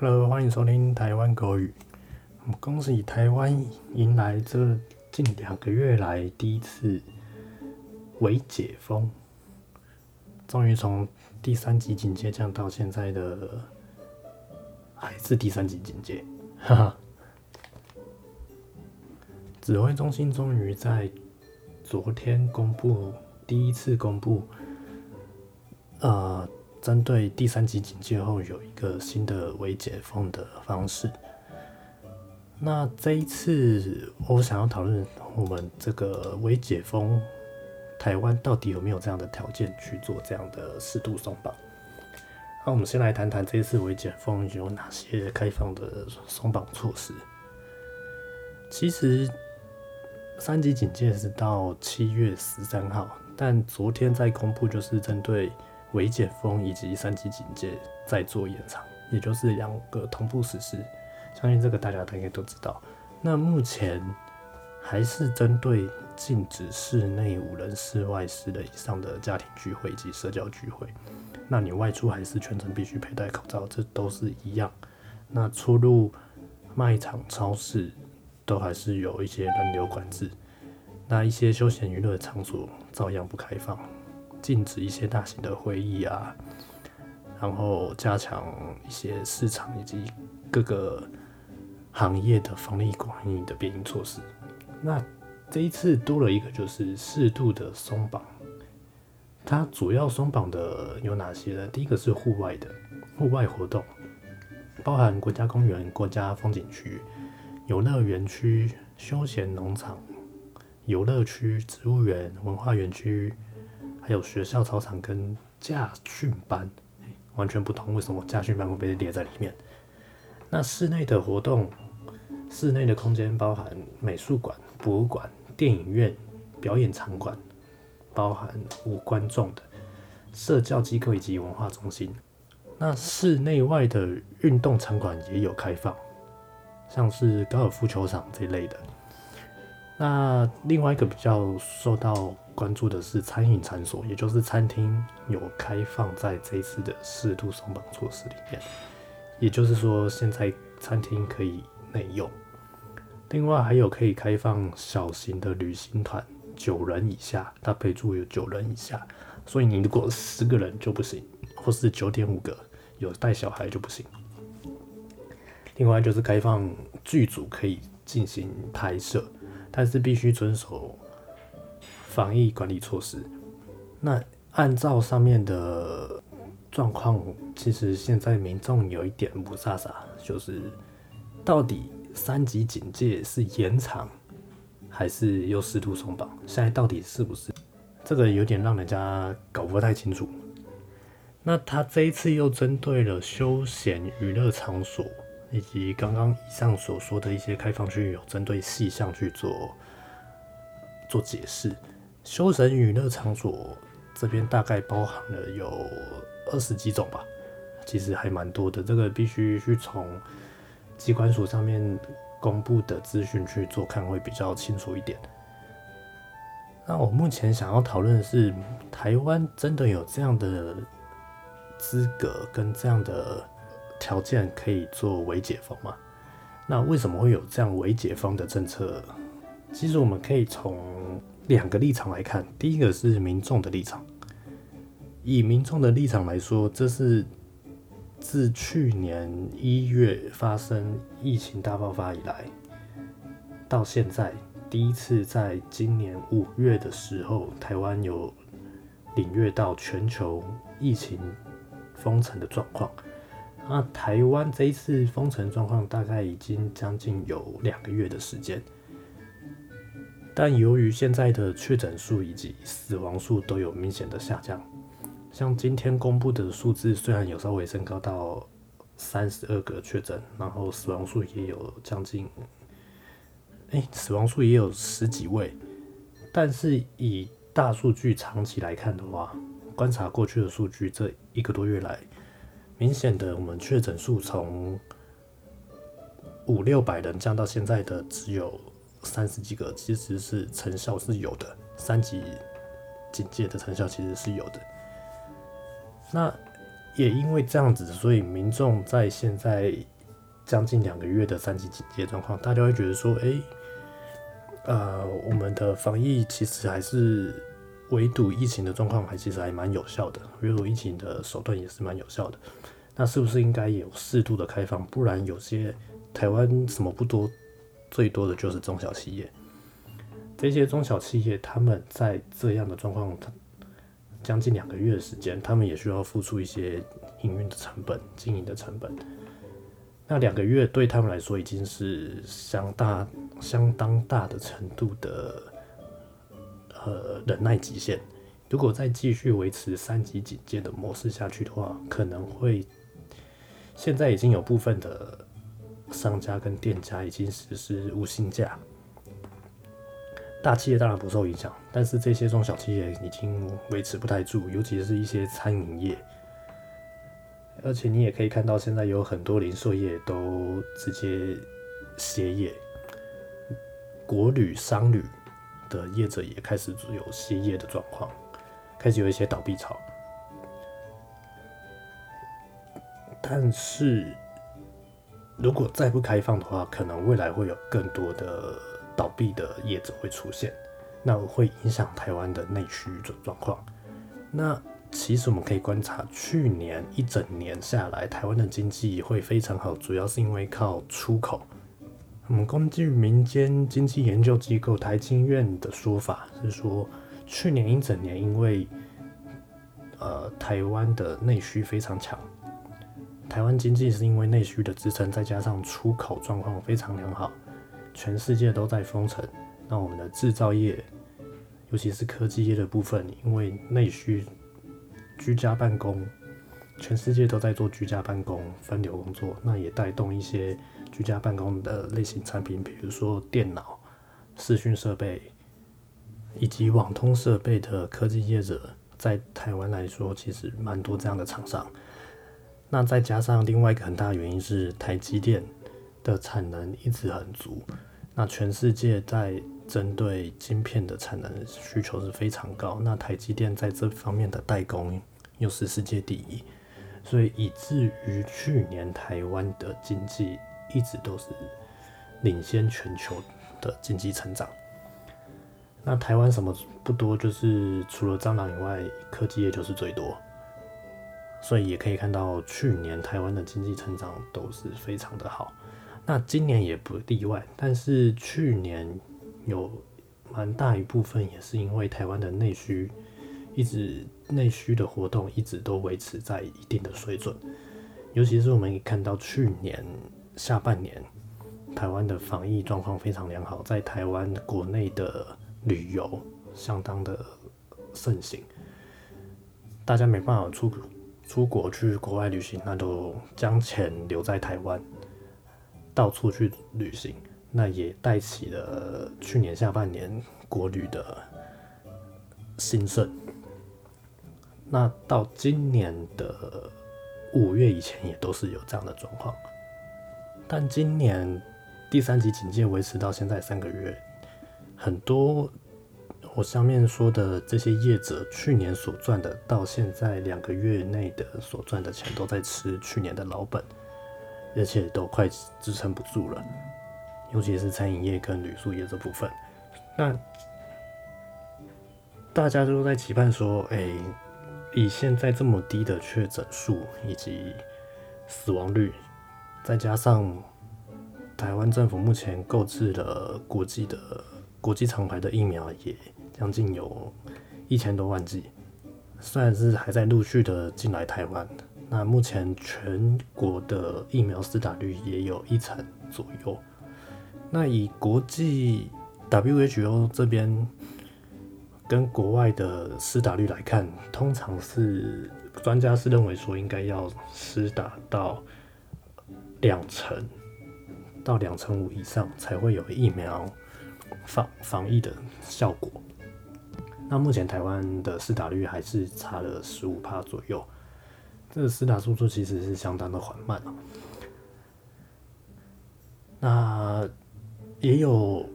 Hello，欢迎收听台湾国语。恭喜台湾迎来这近两个月来第一次微解封，终于从第三级警戒降到现在的还是第三级警戒，哈哈。指挥中心终于在昨天公布第一次公布，呃。针对第三级警戒后有一个新的微解封的方式。那这一次我想要讨论我们这个微解封，台湾到底有没有这样的条件去做这样的适度松绑？那我们先来谈谈这一次微解封有哪些开放的松绑措施。其实三级警戒是到七月十三号，但昨天在公布就是针对。微解封以及三级警戒再做延长，也就是两个同步实施。相信这个大家应该都知道。那目前还是针对禁止室内五人、室外十人以上的家庭聚会以及社交聚会。那你外出还是全程必须佩戴口罩，这都是一样。那出入卖场、超市都还是有一些人流管制。那一些休闲娱乐场所照样不开放。禁止一些大型的会议啊，然后加强一些市场以及各个行业的防疫管理的便利措施。那这一次多了一个就是适度的松绑。它主要松绑的有哪些呢？第一个是户外的户外活动，包含国家公园、国家风景区、游乐园区、休闲农场、游乐区、植物园、文化园区。还有学校操场跟驾训班完全不同，为什么驾训班会被列在里面？那室内的活动，室内的空间包含美术馆、博物馆、电影院、表演场馆，包含无观众的社交机构以及文化中心。那室内外的运动场馆也有开放，像是高尔夫球场这类的。那另外一个比较受到关注的是餐饮场所，也就是餐厅有开放在这一次的适度松绑措施里面，也就是说现在餐厅可以内用。另外还有可以开放小型的旅行团，九人以下，它备注有九人以下，所以你如果十个人就不行，或是九点五个有带小孩就不行。另外就是开放剧组可以进行拍摄。但是必须遵守防疫管理措施。那按照上面的状况，其实现在民众有一点不傻傻，就是到底三级警戒是延长还是又适度松绑？现在到底是不是？这个有点让人家搞不太清楚。那他这一次又针对了休闲娱乐场所。以及刚刚以上所说的一些开放区域，有针对细项去做做解释。修神娱乐场所这边大概包含了有二十几种吧，其实还蛮多的。这个必须去从机关所上面公布的资讯去做看，会比较清楚一点。那我目前想要讨论的是，台湾真的有这样的资格跟这样的？条件可以做微解封吗？那为什么会有这样微解封的政策？其实我们可以从两个立场来看。第一个是民众的立场，以民众的立场来说，这是自去年一月发生疫情大爆发以来，到现在第一次在今年五月的时候，台湾有领略到全球疫情封城的状况。那台湾这一次封城状况大概已经将近有两个月的时间，但由于现在的确诊数以及死亡数都有明显的下降，像今天公布的数字虽然有稍微升高到三十二个确诊，然后死亡数也有将近，哎，死亡数也有十几位，但是以大数据长期来看的话，观察过去的数据，这一个多月来。明显的，我们确诊数从五六百人降到现在的只有三十几个，其实是成效是有的。三级警戒的成效其实是有的。那也因为这样子，所以民众在现在将近两个月的三级警戒状况，大家会觉得说，哎，呃，我们的防疫其实还是围堵疫情的状况，还其实还蛮有效的，围堵疫情的手段也是蛮有效的。那是不是应该有适度的开放？不然有些台湾什么不多，最多的就是中小企业。这些中小企业他们在这样的状况。将近两个月的时间，他们也需要付出一些营运的成本、经营的成本。那两个月对他们来说已经是相大、相当大的程度的呃忍耐极限。如果再继续维持三级警戒的模式下去的话，可能会现在已经有部分的商家跟店家已经实施无薪假。大企业当然不受影响，但是这些中小企业已经维持不太住，尤其是一些餐饮业。而且你也可以看到，现在有很多零售业都直接歇业，国旅、商旅的业者也开始有歇业的状况，开始有一些倒闭潮。但是如果再不开放的话，可能未来会有更多的。倒闭的业者会出现，那会影响台湾的内需状状况。那其实我们可以观察，去年一整年下来，台湾的经济会非常好，主要是因为靠出口。我们根据民间经济研究机构台经院的说法是说，去年一整年因为呃台湾的内需非常强，台湾经济是因为内需的支撑，再加上出口状况非常良好。全世界都在封城，那我们的制造业，尤其是科技业的部分，因为内需居家办公，全世界都在做居家办公分流工作，那也带动一些居家办公的类型产品，比如说电脑、视讯设备以及网通设备的科技业者，在台湾来说，其实蛮多这样的厂商。那再加上另外一个很大的原因是台积电的产能一直很足。那全世界在针对晶片的产能需求是非常高，那台积电在这方面的代工又是世界第一，所以以至于去年台湾的经济一直都是领先全球的经济成长。那台湾什么不多，就是除了蟑螂以外，科技业就是最多，所以也可以看到去年台湾的经济成长都是非常的好。那今年也不例外，但是去年有蛮大一部分也是因为台湾的内需一直内需的活动一直都维持在一定的水准，尤其是我们看到去年下半年台湾的防疫状况非常良好，在台湾国内的旅游相当的盛行，大家没办法出出国去国外旅行，那都将钱留在台湾。到处去旅行，那也带起了去年下半年国旅的兴盛。那到今年的五月以前，也都是有这样的状况。但今年第三级警戒维持到现在三个月，很多我上面说的这些业者去年所赚的，到现在两个月内的所赚的钱，都在吃去年的老本。而且都快支撑不住了，尤其是餐饮业跟旅宿业这部分。那大家都在期盼说，哎，以现在这么低的确诊数以及死亡率，再加上台湾政府目前购置了国际的国际厂牌的疫苗，也将近有一千多万剂，虽然是还在陆续的进来台湾。那目前全国的疫苗施打率也有一成左右。那以国际 WHO 这边跟国外的施打率来看，通常是专家是认为说应该要施打到两成到两成五以上才会有疫苗防防疫的效果。那目前台湾的施打率还是差了十五帕左右。这个施打速度其实是相当的缓慢那也有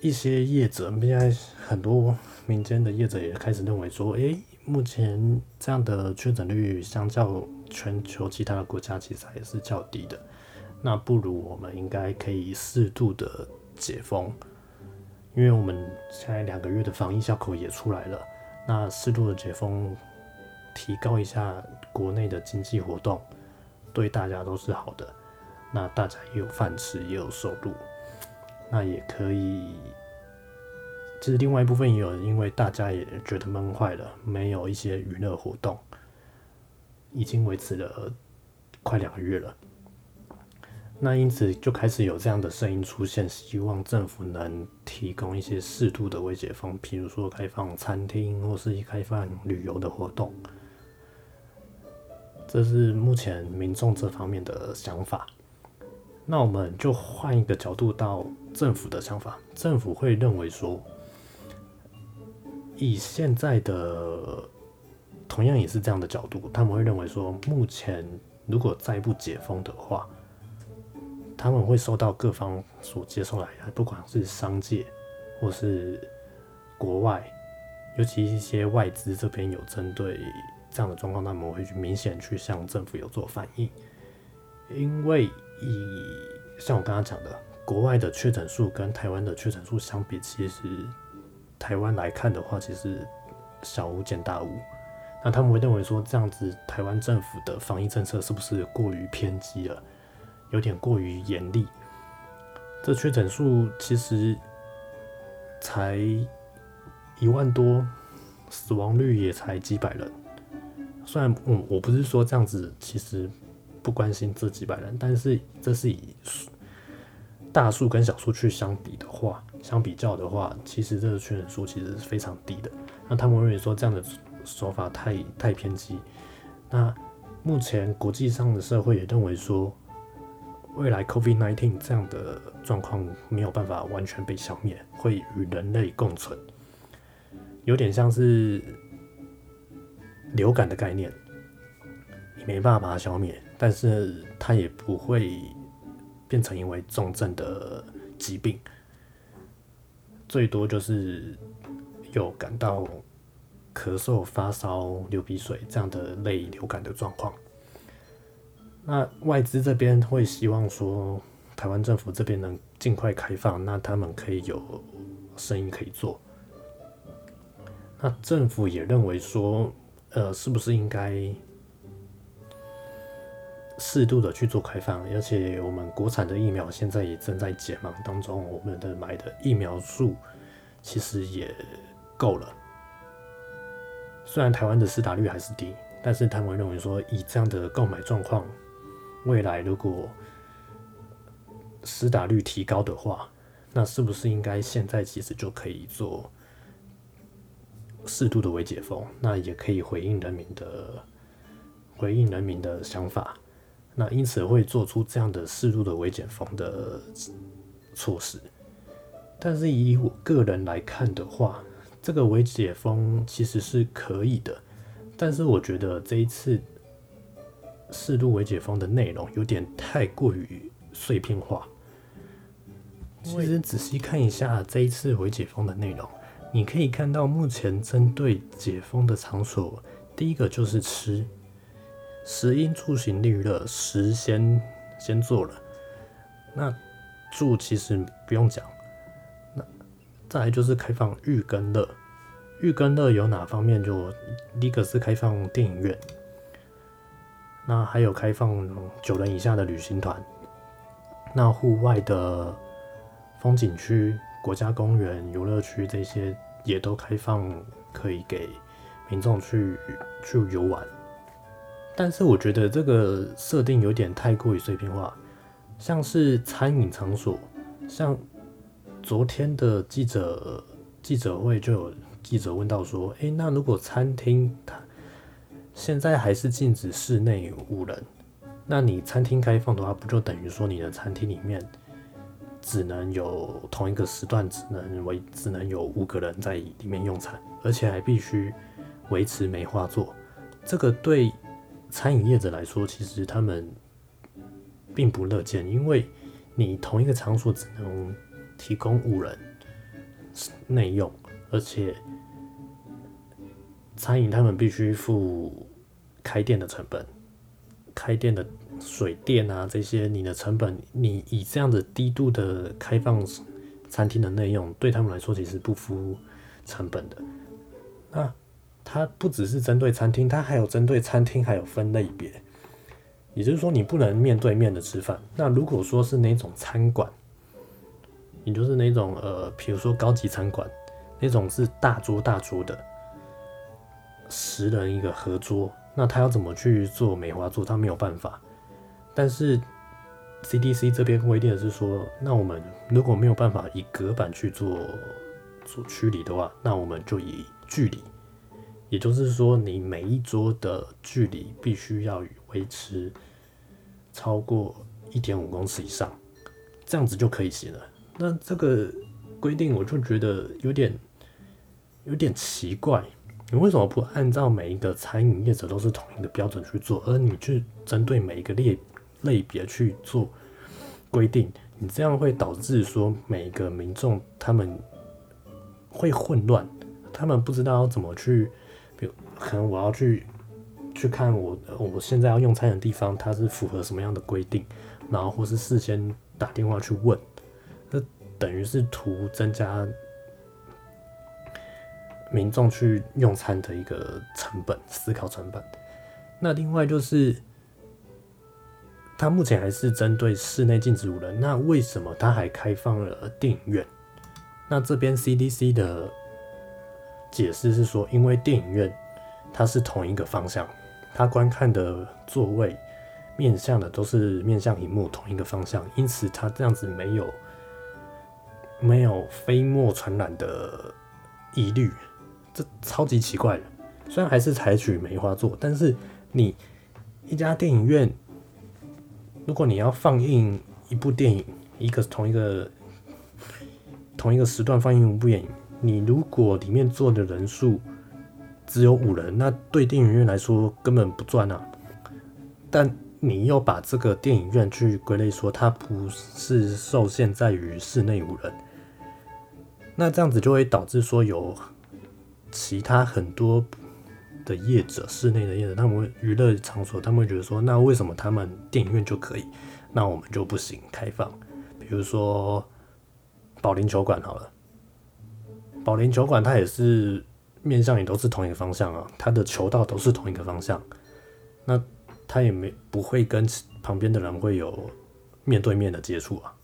一些业者，现在很多民间的业者也开始认为说，诶，目前这样的确诊率相较全球其他的国家其实还是较低的。那不如我们应该可以适度的解封，因为我们现在两个月的防疫效果也出来了。那适度的解封，提高一下国内的经济活动，对大家都是好的。那大家也有饭吃，也有收入，那也可以。其实另外一部分也有，因为大家也觉得闷坏了，没有一些娱乐活动，已经维持了快两个月了。那因此就开始有这样的声音出现，希望政府能提供一些适度的微解封，譬如说开放餐厅或是开放旅游的活动。这是目前民众这方面的想法。那我们就换一个角度到政府的想法，政府会认为说，以现在的同样也是这样的角度，他们会认为说，目前如果再不解封的话。他们会受到各方所接受来的，不管是商界或是国外，尤其一些外资这边有针对这样的状况，他们会去明显去向政府有做反应。因为以像我刚刚讲的，国外的确诊数跟台湾的确诊数相比，其实台湾来看的话，其实小巫见大巫。那他们会认为说，这样子台湾政府的防疫政策是不是过于偏激了？有点过于严厉，这确诊数其实才一万多，死亡率也才几百人。虽然我我不是说这样子，其实不关心这几百人，但是这是以大数跟小数去相比的话，相比较的话，其实这个确诊数其实是非常低的。那他们认为说这样的手法太太偏激。那目前国际上的社会也认为说。未来 COVID-19 这样的状况没有办法完全被消灭，会与人类共存，有点像是流感的概念，你没办法把它消灭，但是它也不会变成因为重症的疾病，最多就是有感到咳嗽、发烧、流鼻水这样的类流感的状况。那外资这边会希望说，台湾政府这边能尽快开放，那他们可以有生意可以做。那政府也认为说，呃，是不是应该适度的去做开放？而且我们国产的疫苗现在也正在解盲当中，我们的买的疫苗数其实也够了。虽然台湾的施打率还是低，但是他们认为说，以这样的购买状况。未来如果施打率提高的话，那是不是应该现在其实就可以做适度的微解封？那也可以回应人民的回应人民的想法。那因此会做出这样的适度的微解封的措施。但是以我个人来看的话，这个微解封其实是可以的。但是我觉得这一次。适度微解封的内容有点太过于碎片化。其实仔细看一下这一次微解封的内容，你可以看到目前针对解封的场所，第一个就是吃，食衣住行娱乐食先先做了，那住其实不用讲，那再来就是开放育跟乐，育跟乐有哪方面？就第一个是开放电影院。那还有开放九人以下的旅行团，那户外的风景区、国家公园、游乐区这些也都开放，可以给民众去去游玩。但是我觉得这个设定有点太过于碎片化，像是餐饮场所，像昨天的记者记者会就有记者问到说，诶，那如果餐厅它现在还是禁止室内五人，那你餐厅开放的话，不就等于说你的餐厅里面只能有同一个时段只能为只能有五个人在里面用餐，而且还必须维持梅花座。这个对餐饮业者来说，其实他们并不乐见，因为你同一个场所只能提供五人内用，而且。餐饮他们必须付开店的成本，开店的水电啊这些，你的成本，你以这样的低度的开放餐厅的内容，对他们来说其实不敷成本的。那它不只是针对餐厅，它还有针对餐厅还有分类别，也就是说你不能面对面的吃饭。那如果说是那种餐馆，也就是那种呃，比如说高级餐馆，那种是大桌大桌的。十人一个合桌，那他要怎么去做梅花做？他没有办法。但是 CDC 这边规定的是说，那我们如果没有办法以隔板去做做区离的话，那我们就以距离，也就是说，你每一桌的距离必须要维持超过一点五公尺以上，这样子就可以行了。那这个规定我就觉得有点有点奇怪。你为什么不按照每一个餐饮业者都是同一个标准去做，而你去针对每一个类类别去做规定？你这样会导致说每一个民众他们会混乱，他们不知道怎么去，比如可能我要去去看我我现在要用餐的地方，它是符合什么样的规定，然后或是事先打电话去问，那等于是图增加。民众去用餐的一个成本，思考成本。那另外就是，它目前还是针对室内禁止五人。那为什么它还开放了电影院？那这边 CDC 的解释是说，因为电影院它是同一个方向，它观看的座位面向的都是面向荧幕同一个方向，因此它这样子没有没有飞沫传染的疑虑。这超级奇怪的，虽然还是采取梅花座，但是你一家电影院，如果你要放映一部电影，一个同一个同一个时段放映一部电影，你如果里面坐的人数只有五人，那对电影院来说根本不赚啊。但你又把这个电影院去归类说它不是受限在于室内五人，那这样子就会导致说有。其他很多的业者，室内的业者，他们娱乐场所，他们会觉得说，那为什么他们电影院就可以，那我们就不行开放？比如说保龄球馆好了，保龄球馆它也是面向也都是同一个方向啊，它的球道都是同一个方向，那它也没不会跟旁边的人会有面对面的接触啊，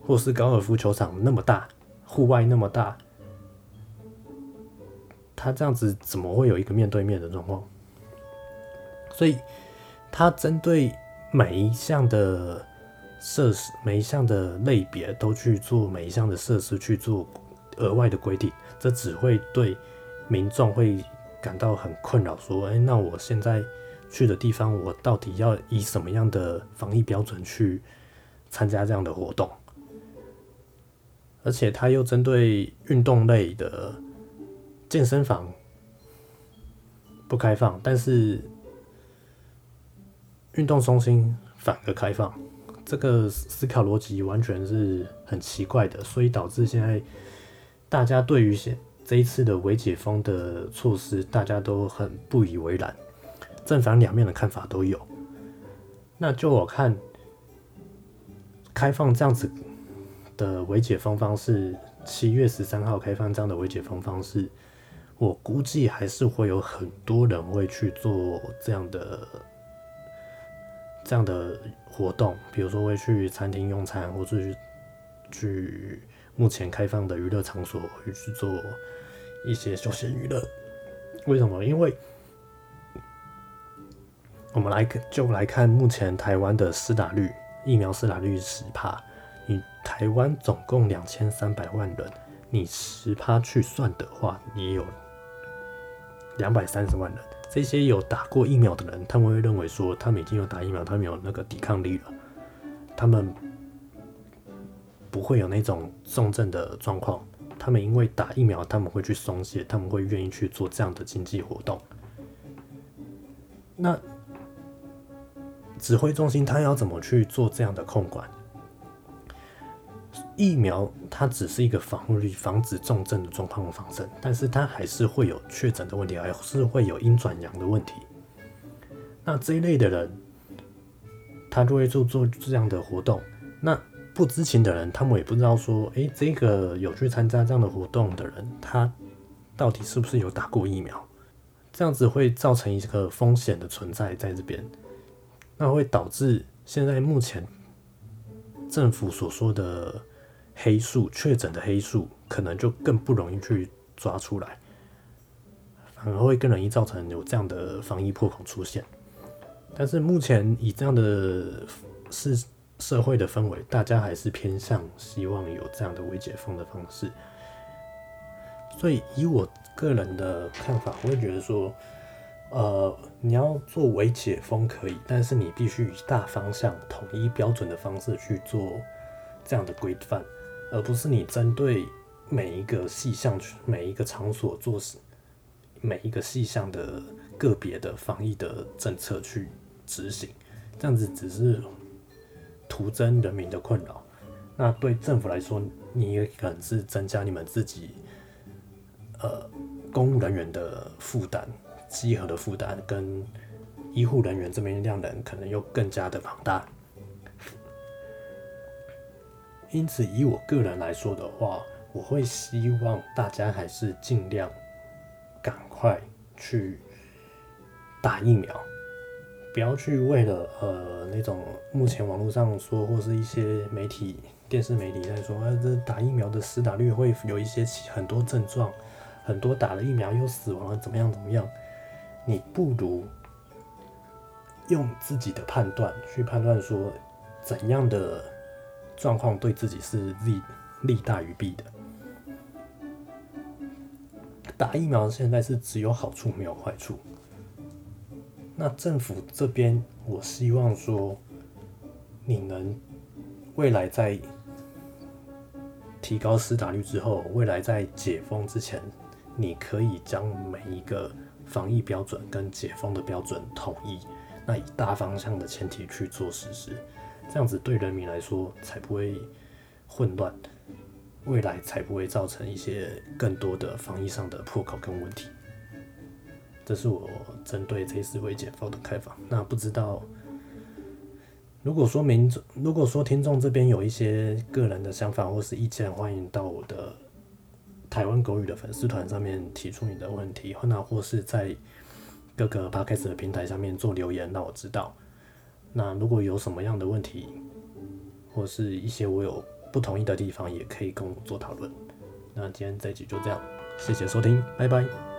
或是高尔夫球场那么大，户外那么大。他这样子怎么会有一个面对面的状况？所以，他针对每一项的设施、每一项的类别都去做每一项的设施去做额外的规定，这只会对民众会感到很困扰。说，哎，那我现在去的地方，我到底要以什么样的防疫标准去参加这样的活动？而且，他又针对运动类的。健身房不开放，但是运动中心反而开放，这个思考逻辑完全是很奇怪的，所以导致现在大家对于现这一次的微解封的措施，大家都很不以为然，正反两面的看法都有。那就我看，开放这样子的微解封方式，七月十三号开放这样的微解封方式。我估计还是会有很多人会去做这样的这样的活动，比如说会去餐厅用餐，或者去去目前开放的娱乐场所会去做一些休闲娱乐。为什么？因为我们来就来看目前台湾的施打率，疫苗施打率十趴，你台湾总共两千三百万人，你十趴去算的话，你有。两百三十万人，这些有打过疫苗的人，他们会认为说，他们已经有打疫苗，他们有那个抵抗力了，他们不会有那种重症的状况。他们因为打疫苗，他们会去松懈，他们会愿意去做这样的经济活动。那指挥中心他要怎么去做这样的控管？疫苗它只是一个防护率、防止重症的状况的防身，但是它还是会有确诊的问题，还是会有阴转阳的问题。那这一类的人，他就会做做这样的活动。那不知情的人，他们也不知道说，诶，这个有去参加这样的活动的人，他到底是不是有打过疫苗？这样子会造成一个风险的存在在这边，那会导致现在目前政府所说的。黑数确诊的黑数可能就更不容易去抓出来，反而会更容易造成有这样的防疫破口出现。但是目前以这样的是社会的氛围，大家还是偏向希望有这样的微解封的方式。所以以我个人的看法，我会觉得说，呃，你要做微解封可以，但是你必须以大方向、统一标准的方式去做这样的规范。而不是你针对每一个细项、每一个场所做事、每一个细项的个别的防疫的政策去执行，这样子只是徒增人民的困扰。那对政府来说，你也可能是增加你们自己呃公务人员的负担、集合的负担，跟医护人员这边量人可能又更加的庞大。因此，以我个人来说的话，我会希望大家还是尽量赶快去打疫苗，不要去为了呃那种目前网络上说或是一些媒体、电视媒体在说，啊这打疫苗的死打率会有一些很多症状，很多打了疫苗又死亡了，怎么样怎么样？你不如用自己的判断去判断说怎样的。状况对自己是利利大于弊的。打疫苗现在是只有好处没有坏处。那政府这边，我希望说，你能未来在提高施打率之后，未来在解封之前，你可以将每一个防疫标准跟解封的标准统一，那以大方向的前提去做实施。这样子对人民来说才不会混乱，未来才不会造成一些更多的防疫上的破口跟问题。这是我针对这次未解封的开放。那不知道，如果说民众，如果说听众这边有一些个人的想法或是意见，欢迎到我的台湾狗语的粉丝团上面提出你的问题，或那或是在各个 podcast 的平台上面做留言，让我知道。那如果有什么样的问题，或是一些我有不同意的地方，也可以跟我做讨论。那今天这一集就这样，谢谢收听，拜拜。